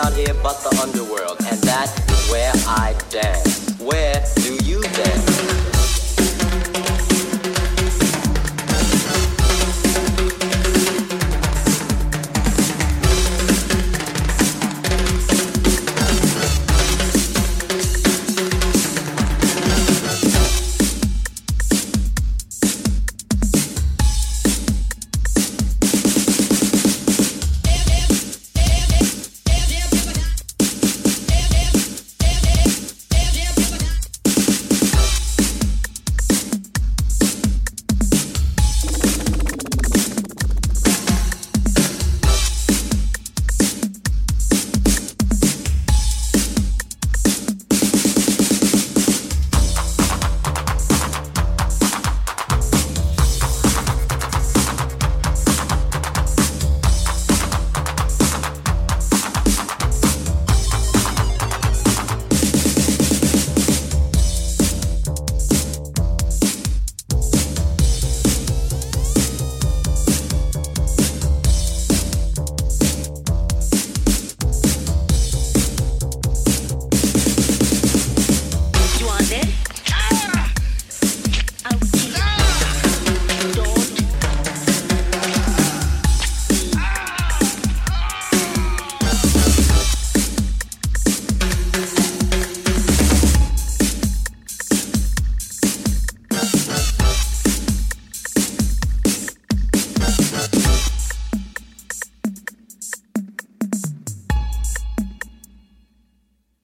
out here but the underworld.